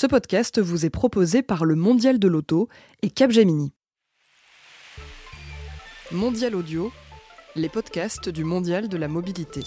Ce podcast vous est proposé par le Mondial de l'Auto et Capgemini. Mondial Audio, les podcasts du Mondial de la Mobilité.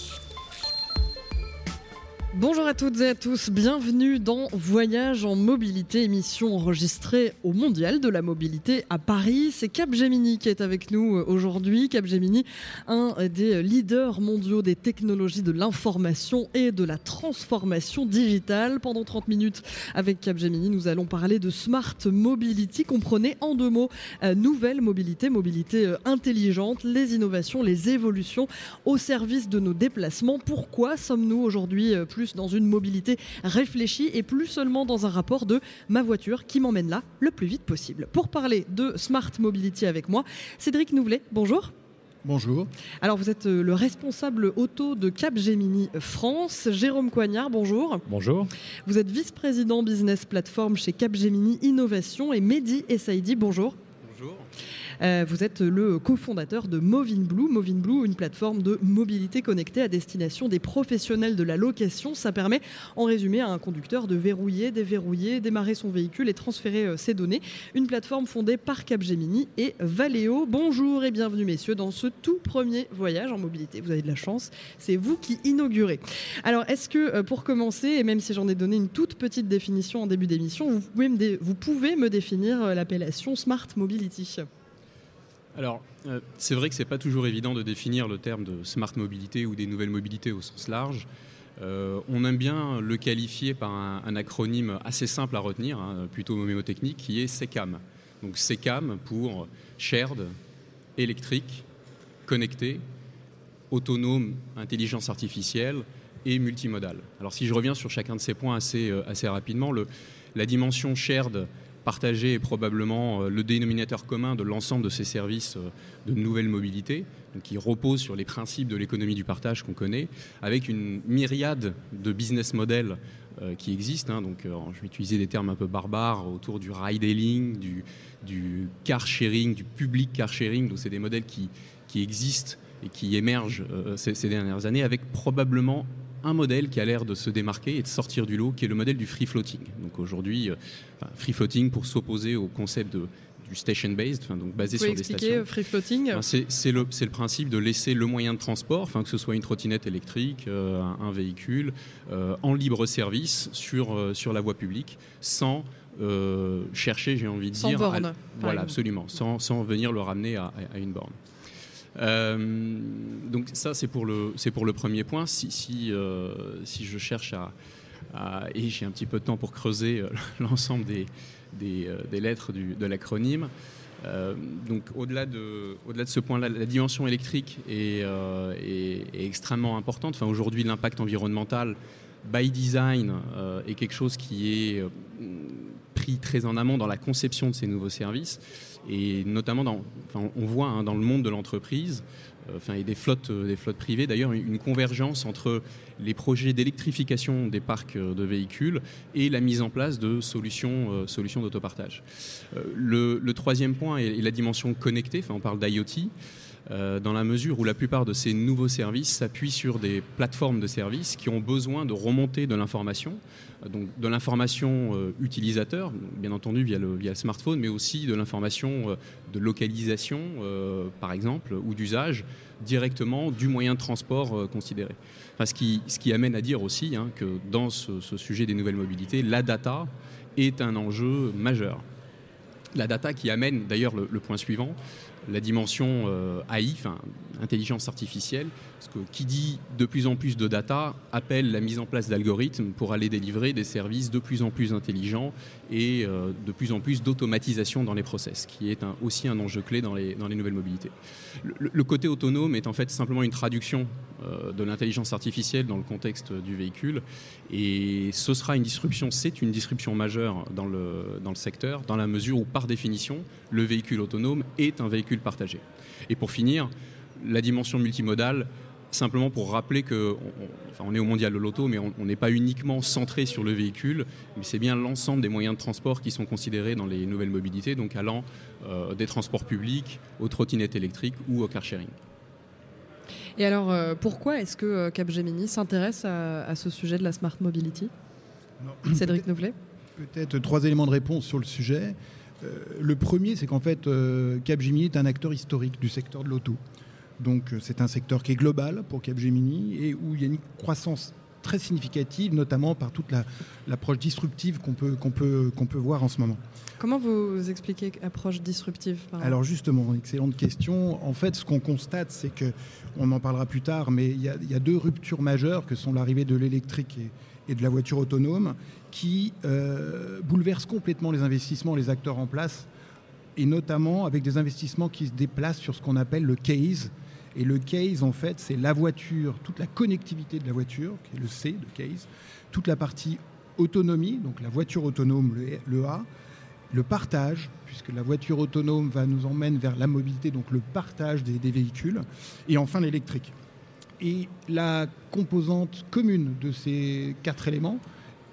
Bonjour à toutes et à tous, bienvenue dans Voyage en mobilité, émission enregistrée au Mondial de la mobilité à Paris. C'est Capgemini qui est avec nous euh, aujourd'hui. Capgemini, un des leaders mondiaux des technologies de l'information et de la transformation digitale. Pendant 30 minutes avec Capgemini, nous allons parler de Smart Mobility. Comprenez en deux mots, euh, nouvelle mobilité, mobilité euh, intelligente, les innovations, les évolutions au service de nos déplacements. Pourquoi sommes-nous aujourd'hui plus dans une mobilité réfléchie et plus seulement dans un rapport de ma voiture qui m'emmène là le plus vite possible. Pour parler de Smart Mobility avec moi, Cédric Nouvelet, bonjour. Bonjour. Alors vous êtes euh, le responsable auto de Capgemini France. Jérôme Coignard, bonjour. Bonjour. Vous êtes vice-président business platform chez Capgemini Innovation et Mehdi Essaidi, bonjour. Euh, vous êtes le cofondateur de Movin Blue. Movin Blue, une plateforme de mobilité connectée à destination des professionnels de la location. Ça permet, en résumé, à un conducteur de verrouiller, déverrouiller, démarrer son véhicule et transférer euh, ses données. Une plateforme fondée par Capgemini et Valeo. Bonjour et bienvenue, messieurs, dans ce tout premier voyage en mobilité. Vous avez de la chance, c'est vous qui inaugurez. Alors, est-ce que, euh, pour commencer, et même si j'en ai donné une toute petite définition en début d'émission, vous vous pouvez me définir l'appellation Smart Mobility alors, euh, c'est vrai que c'est pas toujours évident de définir le terme de smart mobilité ou des nouvelles mobilités au sens large. Euh, on aime bien le qualifier par un, acronyme assez simple à retenir, hein, plutôt mémotechnique, qui est SECAM. Donc SECAM pour shared, électrique, connecté, autonome, intelligence artificielle et multimodal. Alors si je reviens sur chacun de ces points assez, euh, assez rapidement, la dimension shared partager est probablement euh, le dénominateur commun de l'ensemble de ces services euh, de nouvelle mobilité, qui reposent sur les principes de l'économie du partage qu'on connaît, avec une myriade de business models euh, qui existent. Hein. donc, je vais utiliser des termes un peu barbares autour du ride-hailing, du, du, car sharing, du public car sharing. Donc, c'est des modèles qui, existent et qui émergent ces, dernières années, avec probablement un modèle qui a l'air de se démarquer et de sortir du lot, qui est le modèle du free floating. Donc aujourd'hui, euh, free floating pour s'opposer au concept de, du station based, donc basé sur des stations. Euh, free floating C'est le, le, principe de laisser le moyen de transport, enfin que ce soit une trottinette électrique, euh, un, véhicule, en libre service sur, sur la voie publique, sans chercher, j'ai envie de sans dire, borne, voilà, absolument, sans, sans, venir le ramener à, à une borne. Euh, donc ça, c'est pour, le, pour le premier point. Si, si, euh, si je cherche à, et j'ai un petit peu de temps pour creuser euh, l'ensemble des, des, lettres du, de l'acronyme. donc au-delà de, au-delà de ce point-là, la dimension électrique est, est, est extrêmement importante. Enfin, aujourd'hui, l'impact environnemental by design est quelque chose qui est très en amont dans la conception de ces nouveaux services et notamment dans, on voit hein, dans le monde de l'entreprise euh, enfin, et des flottes, euh, des flottes privées d'ailleurs une convergence entre les projets d'électrification des parcs euh, de véhicules et la mise en place de solutions, solutions d'autopartage. Le, le, troisième point est, la dimension connectée, enfin, on parle d'IoT. Euh, dans la mesure où la plupart de ces nouveaux services s'appuient sur des plateformes de services qui ont besoin de remonter de l'information, euh, donc de l'information euh, utilisateur, bien entendu via le, via smartphone, mais aussi de l'information de localisation, par exemple, ou d'usage directement du moyen de transport considéré. ce, qui, ce, qui, amène à dire aussi hein, que dans ce, sujet des nouvelles mobilités, la data est un enjeu majeur. La data qui amène d'ailleurs le, le, point suivant, la dimension euh, AI, enfin intelligence artificielle, parce que qui dit de plus en plus de data appelle la mise en place d'algorithmes pour aller délivrer des services de plus en plus intelligents et euh, de plus en plus d'automatisation dans les process, qui est aussi un enjeu clé dans les, nouvelles mobilités. Le, côté autonome est en fait simplement une traduction euh, de l'intelligence artificielle dans le contexte du véhicule, et ce sera une disruption, c'est une disruption majeure dans le secteur, dans la mesure où par définition, le véhicule autonome est un véhicule partagé. Et pour finir, la dimension multimodale, simplement pour rappeler que on, est au mondial de l'auto, mais on n'est pas uniquement centré sur le véhicule, mais c'est bien l'ensemble des moyens de transport qui sont considérés dans les nouvelles mobilités, donc allant euh, des transports publics aux trottinettes électriques ou au car sharing. Et alors, euh, pourquoi est-ce que euh, Capgemini s'intéresse à, ce sujet de la smart mobility? Cédric Nouvelet Peut-être trois éléments de réponse sur le sujet. le premier, c'est qu'en fait, Capgemini est un acteur historique du secteur de l'auto. Donc c'est un secteur qui est global pour Capgemini et où il y a une croissance très significative, notamment par toute l'approche disruptive qu'on peut, qu'on peut, qu'on peut voir en ce moment. Comment vous expliquez approche disruptive Alors justement, excellente question. En fait, ce qu'on constate, c'est que, on en parlera plus tard, mais il y a, deux ruptures majeures que sont l'arrivée de l'électrique et, de la voiture autonome qui euh, bouleversent complètement les investissements, les acteurs en place, et notamment avec des investissements qui se déplacent sur ce qu'on appelle le case, et le case, en fait, c'est la voiture, toute la connectivité de la voiture, qui est le C de case, toute la partie autonomie, donc la voiture autonome, le, A, le partage, puisque la voiture autonome va nous emmène vers la mobilité, donc le partage des, véhicules, et enfin l'électrique. Et la composante commune de ces quatre éléments,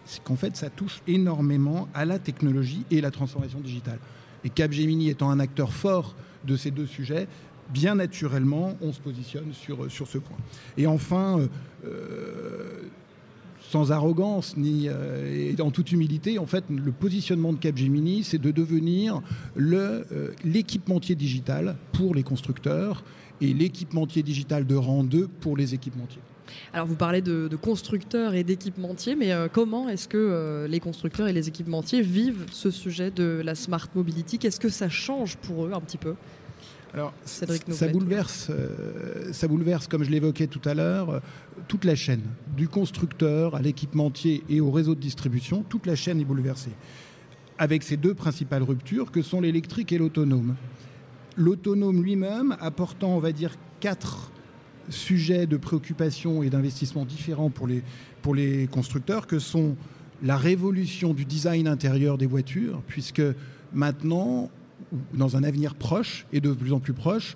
c'est qu'en fait, ça touche énormément à la technologie et la transformation digitale. Et Capgemini étant un acteur fort de ces deux sujets, bien naturellement, on se positionne sur, sur ce point. Et enfin, euh, euh, sans arrogance ni euh, et en toute humilité, en fait, le positionnement de Capgemini, c'est de devenir l'équipementier digital pour les constructeurs et l'équipementier digital de rang 2 pour les équipementiers. Alors vous parlez de, constructeurs et d'équipementiers, mais comment est-ce que les constructeurs et les équipementiers vivent ce sujet de la smart mobility? Qu'est-ce que ça change pour eux un petit peu? Alors, ça bouleverse, euh, ça bouleverse, comme je l'évoquais tout à l'heure, euh, toute la chaîne, du constructeur à l'équipementier et au réseau de distribution, toute la chaîne est bouleversée. Avec ces deux principales ruptures que sont l'électrique et l'autonome. L'autonome lui-même apportant, on va dire, quatre sujets de préoccupation et d'investissement différents pour les, pour les constructeurs, que sont la révolution du design intérieur des voitures, puisque maintenant, dans un avenir proche et de plus en plus proche,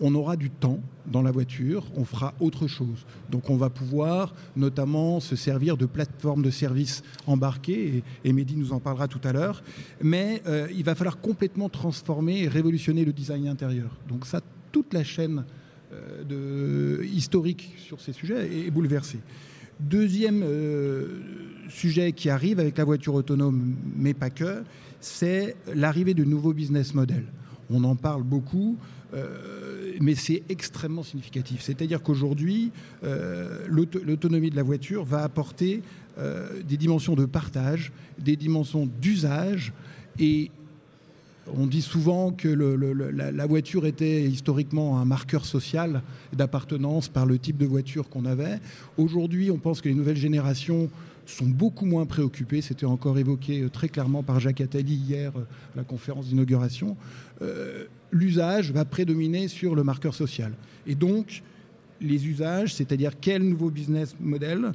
on aura du temps dans la voiture, on fera autre chose. Donc on va pouvoir notamment se servir de plateformes de services embarquées, et, Mehdi nous en parlera tout à l'heure, mais euh, il va falloir complètement transformer et révolutionner le design intérieur. Donc ça, toute la chaîne euh, historique sur ces sujets est, bouleversée. Deuxième euh, sujet qui arrive avec la voiture autonome, mais pas que, c'est l'arrivée de nouveaux business models. On en parle beaucoup, euh, mais c'est extrêmement significatif. C'est-à-dire qu'aujourd'hui, euh, l'autonomie de la voiture va apporter euh, des dimensions de partage, des dimensions d'usage, et on dit souvent que la, voiture était historiquement un marqueur social d'appartenance par le type de voiture qu'on avait. Aujourd'hui, on pense que les nouvelles générations sont beaucoup moins préoccupés. C'était encore évoqué euh, très clairement par Jacques Attali hier euh, à la conférence d'inauguration. Euh, l'usage va prédominer sur le marqueur social. Et donc, les usages, c'est-à-dire quel nouveau business model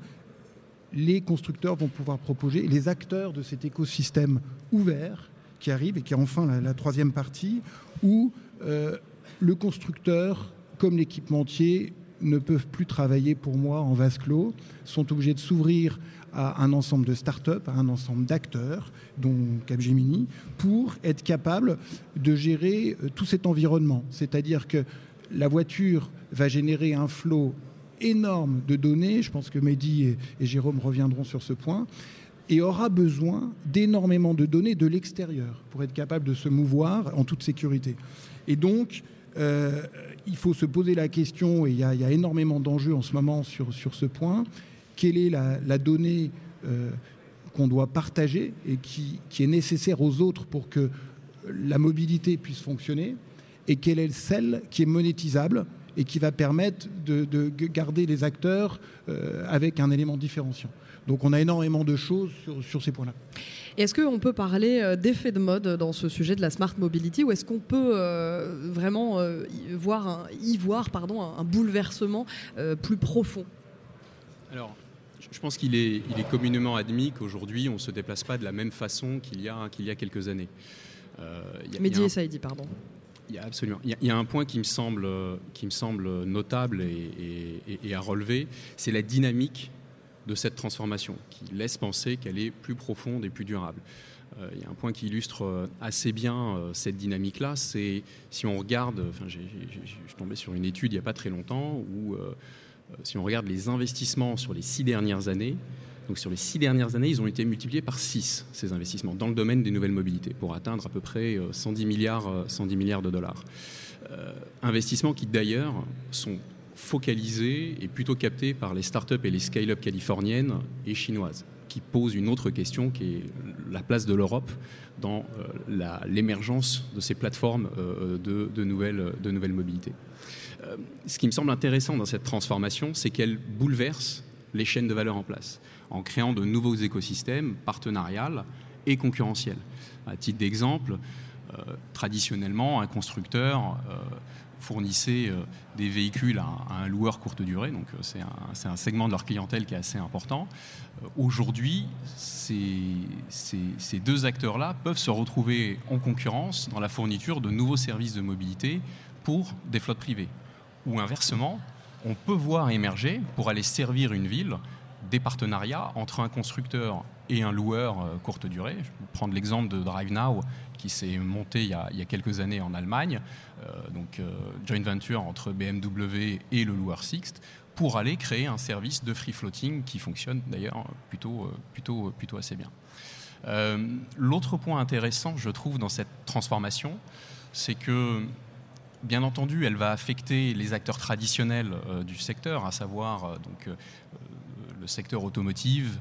les constructeurs vont pouvoir proposer, les acteurs de cet écosystème ouvert qui arrive et qui est enfin la, troisième partie, où le constructeur comme l'équipementier ne peuvent plus travailler pour moi en vase clos, sont obligés de s'ouvrir à un ensemble de start-up, à un ensemble d'acteurs, dont Capgemini, pour être capable de gérer euh, tout cet environnement. C'est-à-dire que la voiture va générer un flot énorme de données, je pense que Mehdi et, Jérôme reviendront sur ce point, et aura besoin d'énormément de données de l'extérieur pour être capable de se mouvoir en toute sécurité. Et donc, euh, il faut se poser la question, et il y a, énormément d'enjeux en ce moment sur, sur ce point, quelle est la, donnée euh, qu'on doit partager et qui, est nécessaire aux autres pour que la mobilité puisse fonctionner et quelle est celle qui est monétisable et qui va permettre de, garder les acteurs euh, avec un élément différenciant. Donc on a énormément de choses sur, ces points-là. Est-ce qu'on peut parler euh, d'effet de mode dans ce sujet de la smart mobility ou est-ce qu'on peut vraiment voir y voir pardon, un, bouleversement plus profond? Alors, je pense qu'il est, communément admis qu'aujourd'hui, on ne se déplace pas de la même façon qu'il y a, qu'il y a quelques années. Euh, Mehdi Saïdi, pardon. Il y a absolument. Il y a, un point qui me semble, qui me semble notable et, à relever, c'est la dynamique de cette transformation, qui laisse penser qu'elle est plus profonde et plus durable. Euh, il y a un point qui illustre euh, assez bien cette dynamique-là, c'est si on regarde, enfin, je suis tombé sur une étude il n'y a pas très longtemps où si on regarde les investissements sur les six dernières années, Donc sur les six dernières années, ils ont été multipliés par 6, ces investissements, dans le domaine des nouvelles mobilités, pour atteindre à peu près 110 milliards, 110 milliards de dollars. investissements qui d'ailleurs sont focalisés et plutôt captés par les startups et les scale-up californiennes et chinoises pose une autre question qui est la place de l'Europe dans euh, l'émergence de ces plateformes euh, de, nouvelles, mobilités. Euh, ce qui me semble intéressant dans cette transformation, c'est qu'elle bouleverse les chaînes de valeur en place, en créant de nouveaux écosystèmes partenariales et concurrentiels. À titre d'exemple, traditionnellement, un constructeur euh, des véhicules à, un loueur courte durée, donc euh, c'est un, segment de leur clientèle qui est assez important. Euh, aujourd'hui, ces, deux acteurs-là peuvent se retrouver en concurrence dans la fourniture de nouveaux services de mobilité pour des flottes privées. Ou inversement, on peut voir émerger, pour aller servir une ville, des partenariats entre un constructeur et un loueur courte durée. Je vais prendre l'exemple de DriveNow qui s'est monté il y, a, quelques années en Allemagne, euh, donc euh, joint venture entre BMW et le loueur Sixt, pour aller créer un service de free floating qui fonctionne d'ailleurs plutôt, euh, plutôt, plutôt assez bien. L'autre point intéressant, je trouve, dans cette transformation, c'est que Bien entendu, elle va affecter les acteurs traditionnels du secteur, à savoir donc, le secteur automotive,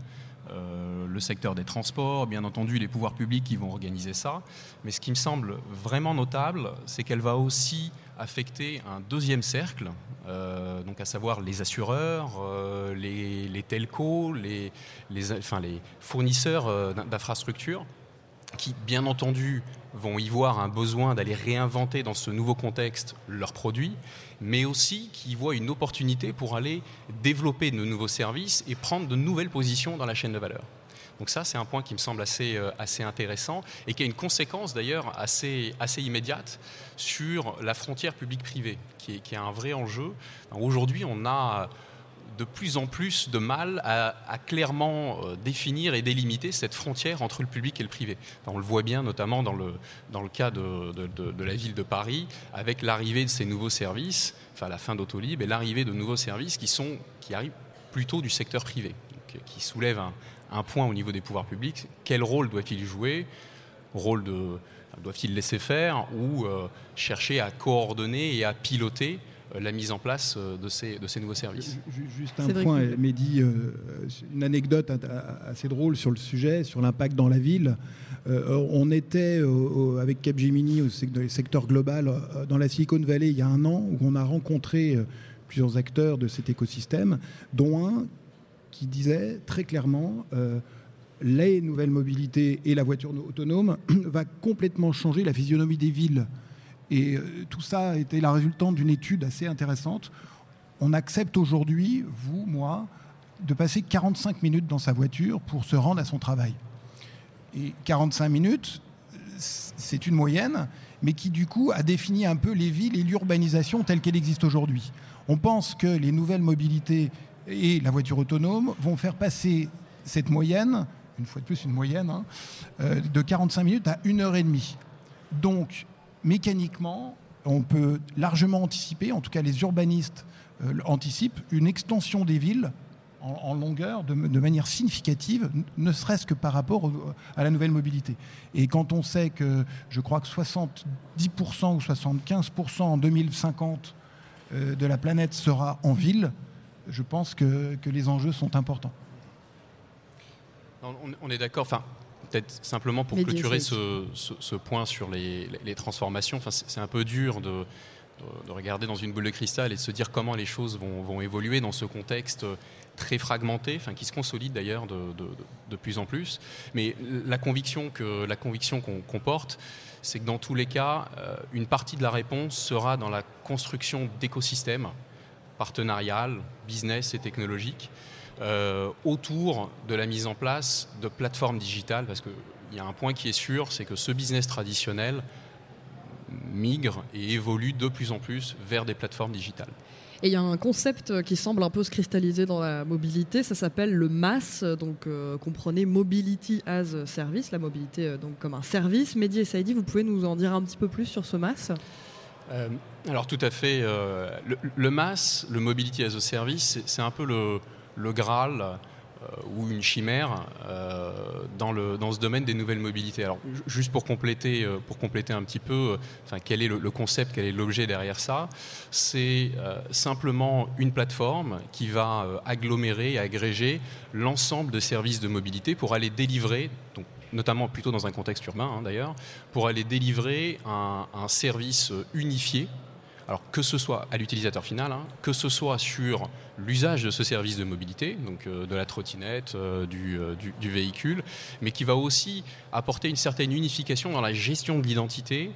euh, le secteur des transports, bien entendu les pouvoirs publics qui vont organiser ça. Mais ce qui me semble vraiment notable, c'est qu'elle va aussi affecter un deuxième cercle, euh, donc à savoir les assureurs, euh, les, telcos, les, fournisseurs d'infrastructures, qui bien entendu vont y voir un besoin d'aller réinventer dans ce nouveau contexte leurs produits, mais aussi qui voient une opportunité pour aller développer de nouveaux services et prendre de nouvelles positions dans la chaîne de valeur. Donc ça, c'est un point qui me semble assez, euh, assez intéressant et qui a une conséquence d'ailleurs assez, assez immédiate sur la frontière publique-privée, qui, qui est un vrai enjeu. Aujourd'hui, on a de plus en plus de mal à, clairement euh, définir et délimiter cette frontière entre le public et le privé. On le voit bien notamment dans le, cas de, la ville de Paris, avec l'arrivée de ces nouveaux services, enfin la fin d'Autolib et l'arrivée de nouveaux services qui, sont, qui arrivent plutôt du secteur privé, qui soulèvent un, point au niveau des pouvoirs publics. Quel rôle doit-il jouer? Rôle de doivent-ils laisser faire ou euh, chercher à coordonner et à piloter la mise en place euh, de ces, de ces nouveaux services. Juste un point, Mehdi, euh, une anecdote assez drôle sur le sujet, sur l'impact dans la ville. on était avec Capgemini au secteur global dans la Silicon Valley il y a un an où on a rencontré plusieurs acteurs de cet écosystème, dont un qui disait très clairement les nouvelles mobilités et la voiture autonome va complètement changer la physionomie des villes. Et euh, tout ça était la résultante d'une étude assez intéressante. On accepte aujourd'hui, vous, moi, de passer 45 minutes dans sa voiture pour se rendre à son travail. Et 45 minutes, c'est une moyenne, mais qui du coup a défini un peu les villes et l'urbanisation telle qu'elle existe aujourd'hui. On pense que les nouvelles mobilités et la voiture autonome vont faire passer cette moyenne, une fois de plus une moyenne, hein, euh, de 45 minutes à une heure et demie. Donc mécaniquement, on peut largement anticiper, en tout cas les urbanistes euh, anticipent, une extension des villes en, longueur de, manière significative, ne serait-ce que par rapport à la nouvelle mobilité. Et quand on sait que je crois que 70% ou 75% en 2050 euh, de la planète sera en ville, je pense que, les enjeux sont importants. On, est d'accord. Peut-être simplement pour clôturer ce, point sur les, transformations, enfin, c'est un peu dur de, regarder dans une boule de cristal et de se dire comment les choses vont, évoluer dans ce contexte très fragmenté, enfin, qui se consolide d'ailleurs de, plus en plus. Mais la conviction que la conviction qu'on porte, c'est que dans tous les cas, euh, une partie de la réponse sera dans la construction d'écosystèmes partenariales, business et technologiques euh, autour de la mise en place de plateformes digitales, parce qu'il y a un point qui est sûr, c'est que ce business traditionnel migre et évolue de plus en plus vers des plateformes digitales. Et il y a un concept qui semble un peu se cristalliser dans la mobilité, ça s'appelle le MAS, donc euh, comprenez Mobility as a Service, la mobilité euh, donc comme un service. Mehdi et Saïdi, vous pouvez nous en dire un petit peu plus sur ce MAS? Alors tout à fait. le, le, MAS, le Mobility as a Service, c'est un peu le, le Graal ou une chimère dans, le, dans ce domaine des nouvelles mobilités. Alors, juste pour compléter, pour compléter un petit peu, quel est le, le concept, quel est l'objet derrière ça C'est simplement une plateforme qui va agglomérer et agréger l'ensemble de services de mobilité pour aller délivrer, donc notamment plutôt dans un contexte urbain hein, d'ailleurs, pour aller délivrer un, service unifié. Alors que ce soit à l'utilisateur final, hein, que ce soit sur l'usage de ce service de mobilité, donc euh, de la trottinette, euh, euh, du, véhicule, mais qui va aussi apporter une certaine unification dans la gestion de l'identité,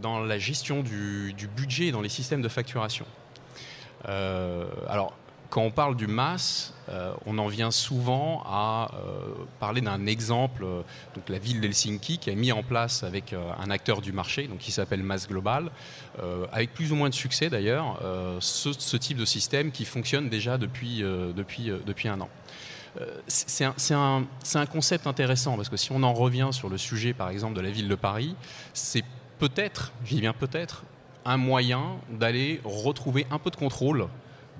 dans la gestion du, budget dans les systèmes de facturation. alors quand on parle du MAS, euh, on en vient souvent à euh, parler d'un exemple, euh, donc la ville d'Helsinki qui a mis en place avec un acteur du marché, donc qui s'appelle MAS Global, avec plus ou moins de succès d'ailleurs, ce, type de système qui fonctionne déjà depuis, un an. C'est un, un, concept intéressant parce que si on en revient sur le sujet par exemple de la ville de Paris, c'est peut-être, j'y viens peut-être, un moyen d'aller retrouver un peu de contrôle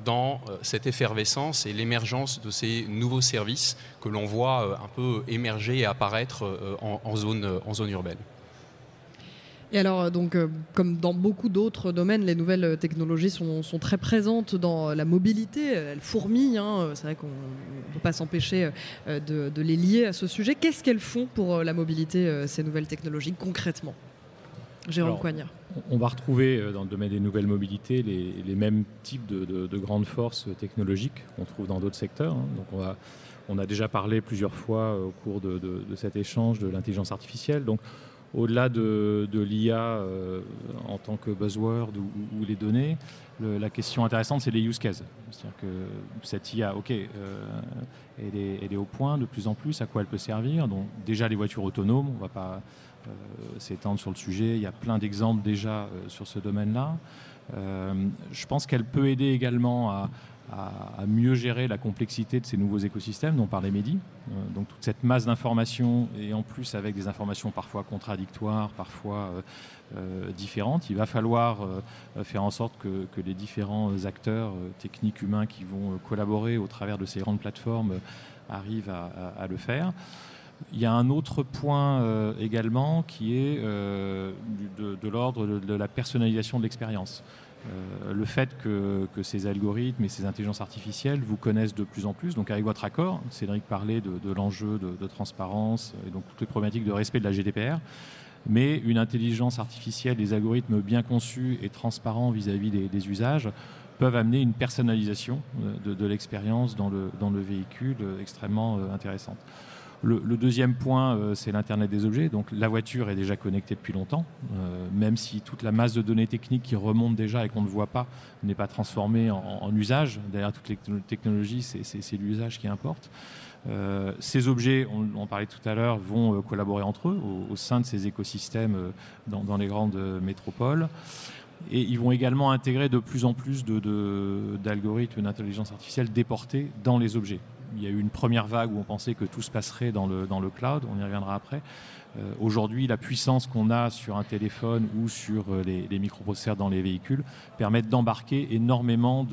dans euh, cette effervescence et l'émergence de ces nouveaux services que l'on voit euh, un peu émerger et apparaître euh, en, zone, en zone urbaine. Et alors, donc, comme dans beaucoup d'autres domaines, les nouvelles technologies sont, très présentes dans la mobilité. Elles fourmillent. Hein. C'est vrai qu'on ne peut pas s'empêcher de, de, les lier à ce sujet. Qu'est-ce qu'elles font pour la mobilité, ces nouvelles technologies, concrètement? Jérôme Coignard on va retrouver euh, dans le domaine des nouvelles mobilités les, mêmes types de, grandes forces technologiques qu'on trouve dans d'autres secteurs. Hein. Donc on, on, a déjà parlé plusieurs fois euh, au cours de, cet échange de l'intelligence artificielle. Donc au-delà de, l'IA euh, en tant que buzzword ou, les données, la question intéressante, c'est les use cases. C'est-à-dire que cette IA, OK, elle, est, elle, est, au point de plus en plus, à quoi elle peut servir. Donc déjà les voitures autonomes, on ne va pas s'étendre sur le sujet. Il y a plein d'exemples déjà euh, sur ce domaine-là. Euh, je pense qu'elle peut aider également à, mieux gérer la complexité de ces nouveaux écosystèmes dont parlait Mehdi. donc toute cette masse d'informations et en plus avec des informations parfois contradictoires, parfois différentes, il va falloir faire en sorte que, les différents acteurs techniques humains qui vont collaborer au travers de ces grandes plateformes arrivent à le faire. Il y a un autre point euh, également qui est euh, de, l'ordre de, la personnalisation de l'expérience. Euh, le fait que, ces algorithmes et ces intelligences artificielles vous connaissent de plus en plus, donc avec votre accord, Cédric parlait de, l'enjeu de, transparence et donc toutes les problématiques de respect de la GDPR, mais une intelligence artificielle, des algorithmes bien conçus et transparents vis-à-vis des, usages peuvent amener une personnalisation de, l'expérience dans le, dans le véhicule extrêmement intéressante. Le, deuxième point, euh, c'est l'Internet des objets. Donc la voiture est déjà connectée depuis longtemps, euh, même si toute la masse de données techniques qui remonte déjà et qu'on ne voit pas n'est pas transformée en, usage. Derrière toutes les technologies, c'est l'usage qui importe. Euh, ces objets, on en parlait tout à l'heure, vont collaborer entre eux au, sein de ces écosystèmes dans, les grandes métropoles. Et ils vont également intégrer de plus en plus d'algorithmes d'intelligence artificielle déportés dans les objets il y a eu une première vague où on pensait que tout se passerait dans le, dans le cloud, on y reviendra après. Euh, aujourd'hui, la puissance qu'on a sur un téléphone ou sur euh, les, microprocesseurs dans les véhicules permettent d'embarquer énormément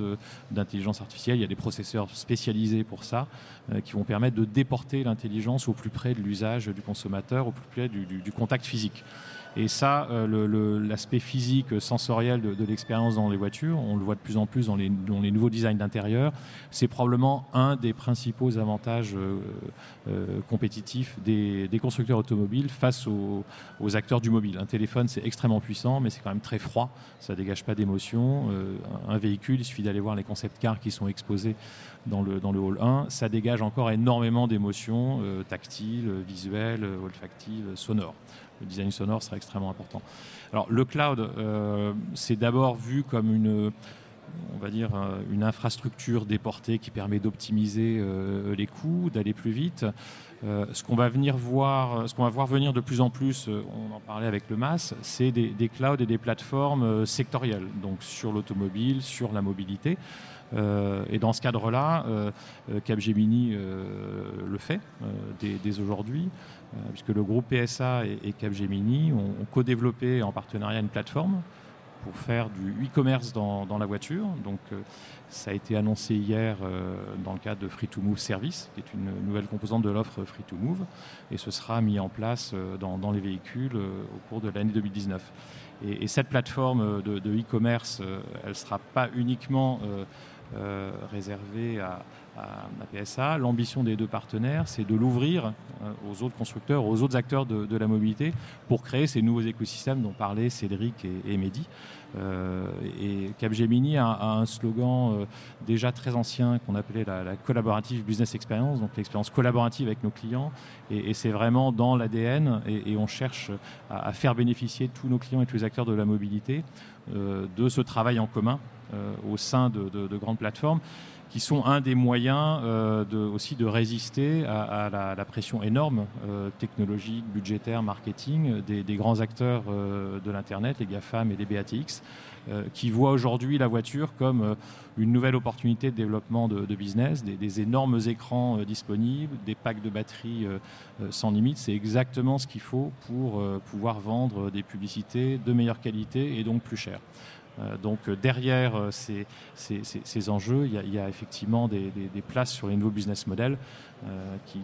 d'intelligence artificielle. Il y a des processeurs spécialisés pour ça euh, qui vont permettre de déporter l'intelligence au plus près de l'usage du consommateur, au plus près du contact physique. Et ça, euh, l'aspect physique, sensoriel de, l'expérience dans les voitures, on le voit de plus en plus dans les, nouveaux designs d'intérieur, c'est probablement un des principaux avantages euh, euh, compétitifs des, constructeurs automobiles face aux, acteurs du mobile. Un téléphone, c'est extrêmement puissant, mais c'est quand même très froid, ça ne dégage pas d'émotion. un véhicule, il suffit d'aller voir les concept cars qui sont exposés dans le, dans le hall 1, ça dégage encore énormément d'émotions tactiles, visuelles, olfactives, sonores le design sonore sera extrêmement important. Alors le cloud, euh, c'est d'abord vu comme une, on va dire, euh, une infrastructure déportée qui permet d'optimiser euh, les coûts, d'aller plus vite. Ce qu'on va venir voir, ce qu'on va voir venir de plus en plus, on en parlait avec le MAS, c'est des, clouds et des plateformes sectorielles, donc sur l'automobile, sur la mobilité. et dans ce cadre-là, Capgemini le fait dès aujourd'hui. Euh, puisque le groupe PSA et, Capgemini ont, co-développé en partenariat une plateforme pour faire du e-commerce dans, la voiture. Donc ça a été annoncé hier dans le cadre de Free to Move Service, qui est une nouvelle composante de l'offre Free to Move, et ce sera mis en place dans, les véhicules au cours de l'année 2019. Et, cette plateforme de e-commerce, elle ne sera pas uniquement réservée à, à, PSA. L'ambition des deux partenaires, c'est de l'ouvrir euh, aux autres constructeurs, aux autres acteurs de, la mobilité pour créer ces nouveaux écosystèmes dont parlaient Cédric et, Mehdi. Euh, et Capgemini a, un slogan euh, déjà très ancien qu'on appelait la, collaborative business experience, donc l'expérience collaborative avec nos clients. Et, c'est vraiment dans l'ADN et, on cherche à, faire bénéficier tous nos clients et tous les acteurs de la mobilité de ce travail en commun au sein de grandes plateformes qui sont un des moyens euh, aussi de résister à, la, pression énorme euh, technologique, budgétaire, marketing des, grands acteurs euh, de l'Internet, les GAFAM et les BATX, qui voient aujourd'hui la voiture comme une nouvelle opportunité de développement de, business, des, énormes écrans disponibles, des packs de batteries sans limite. C'est exactement ce qu'il faut pour pouvoir vendre des publicités de meilleure qualité et donc plus cher. Euh, donc euh, derrière euh, ces, ces, enjeux, il y, a, effectivement des, places sur les nouveaux business models qui,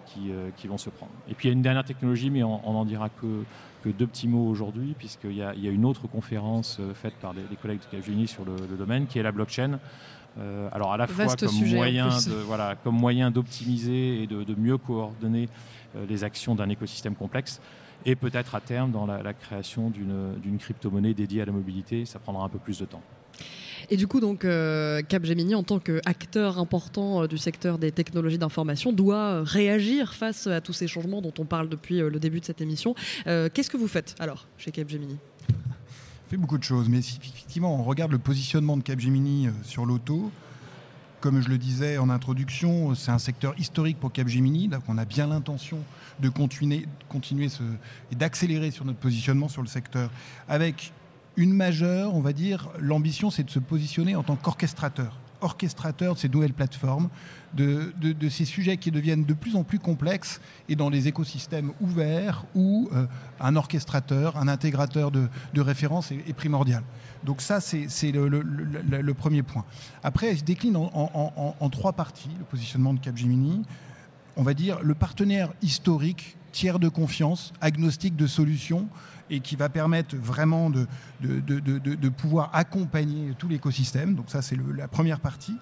qui, vont se prendre. Et puis il y a une dernière technologie, mais on n'en dira que, que, deux petits mots aujourd'hui, puisqu'il y, y, a une autre conférence faite par des, collègues de Capgemini sur le, domaine, qui est la blockchain. alors à la fois comme moyen, de, voilà, comme moyen d'optimiser et de, de, mieux coordonner les actions d'un écosystème complexe, et peut-être à terme dans la, création d'une crypto-monnaie dédiée à la mobilité. Ça prendra un peu plus de temps. Et du coup, donc, euh, Capgemini, en tant qu'acteur important euh, du secteur des technologies d'information, doit réagir face à tous ces changements dont on parle depuis euh, le début de cette émission. Qu'est-ce que vous faites alors chez Capgemini? On fait beaucoup de choses, mais si effectivement on regarde le positionnement de Capgemini sur l'auto, comme je le disais en introduction, c'est un secteur historique pour Capgemini, donc on a bien l'intention de continuer, continuer et d'accélérer sur notre positionnement sur le secteur. Avec une majeure, on va dire, l'ambition c'est de se positionner en tant qu'orchestrateur orchestrateur de ces nouvelles plateformes, de, ces sujets qui deviennent de plus en plus complexes et dans les écosystèmes ouverts où euh, un orchestrateur, un intégrateur de, référence est, primordial. Donc ça, c'est le, premier point. Après, elle se décline en, trois parties, le positionnement de Capgemini. On va dire le partenaire historique, tiers de confiance, agnostique de solutions, et qui va permettre vraiment de, de, pouvoir accompagner tout l'écosystème. Donc ça, c'est la première partie.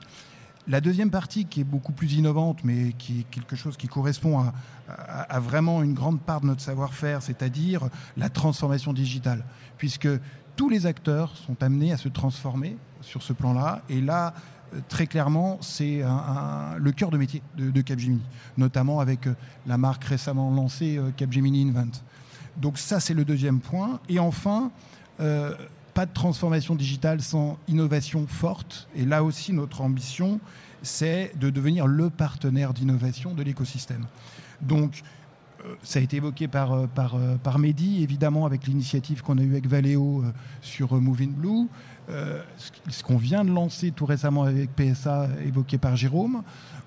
La deuxième partie, qui est beaucoup plus innovante, mais qui est quelque chose qui correspond à, à vraiment une grande part de notre savoir-faire, c'est-à-dire la transformation digitale, puisque tous les acteurs sont amenés à se transformer sur ce plan-là. Et là, euh, très clairement, c'est le cœur de métier de, Capgemini, notamment avec euh, la marque récemment lancée euh, Capgemini Invent. Donc ça, c'est le deuxième point. Et enfin, pas de transformation digitale sans innovation forte. Et là aussi, notre ambition, c'est de devenir le partenaire d'innovation de l'écosystème. Donc, euh, ça a été évoqué par, euh, par, euh, par Mehdi, évidemment, avec l'initiative qu'on a eue avec Valeo sur Moving Blue. ce qu'on vient de lancer tout récemment avec PSA, évoqué par Jérôme,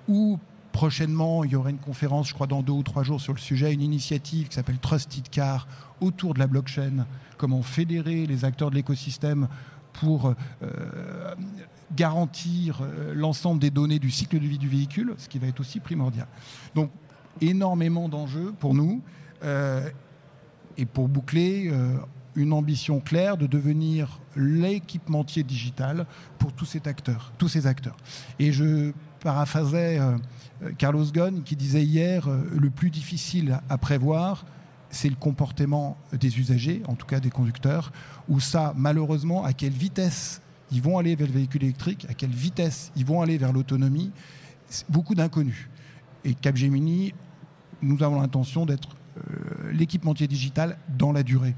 ou prochainement, il y aura une conférence, je crois, dans deux ou trois jours sur le sujet, une initiative qui s'appelle Trusted Car autour de la blockchain, comment fédérer les acteurs de l'écosystème pour garantir l'ensemble des données du cycle de vie du véhicule, ce qui va être aussi primordial. Donc énormément d'enjeux pour nous. Euh, et pour boucler, euh, une ambition claire de devenir l'équipementier digital pour tous ces acteurs. Tous ces acteurs. Et je paraphrasais euh, Carlos Ghosn qui disait hier le plus difficile à prévoir, c'est le comportement des usagers, en tout cas des conducteurs, où ça, malheureusement, à quelle vitesse ils vont aller vers le véhicule électrique, à quelle vitesse ils vont aller vers l'autonomie, beaucoup d'inconnus. Et Capgemini, nous avons l'intention d'être euh, l'équipementier digital dans la durée.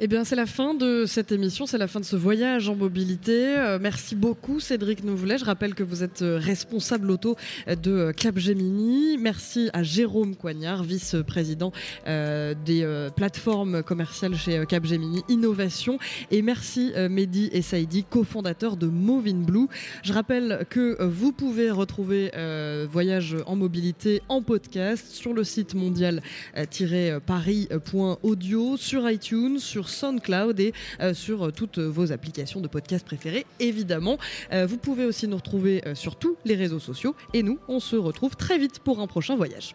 Eh bien, c'est la fin de cette émission, c'est la fin de ce voyage en mobilité. Euh, merci beaucoup, Cédric Nouvoulet. Je rappelle que vous êtes euh, responsable auto de Capgemini. Merci à Jérôme Coignard, vice-président des plateformes commerciales chez Capgemini Innovation. Et merci Mehdi et Saïdi, cofondateur de Movin Blue. Je rappelle que vous pouvez retrouver Voyage en mobilité en podcast sur le site mondial-paris.audio, sur iTunes, sur sur SoundCloud et sur toutes vos applications de podcast préférées, évidemment. vous pouvez aussi nous retrouver sur tous les réseaux sociaux et nous, on se retrouve très vite pour un prochain voyage.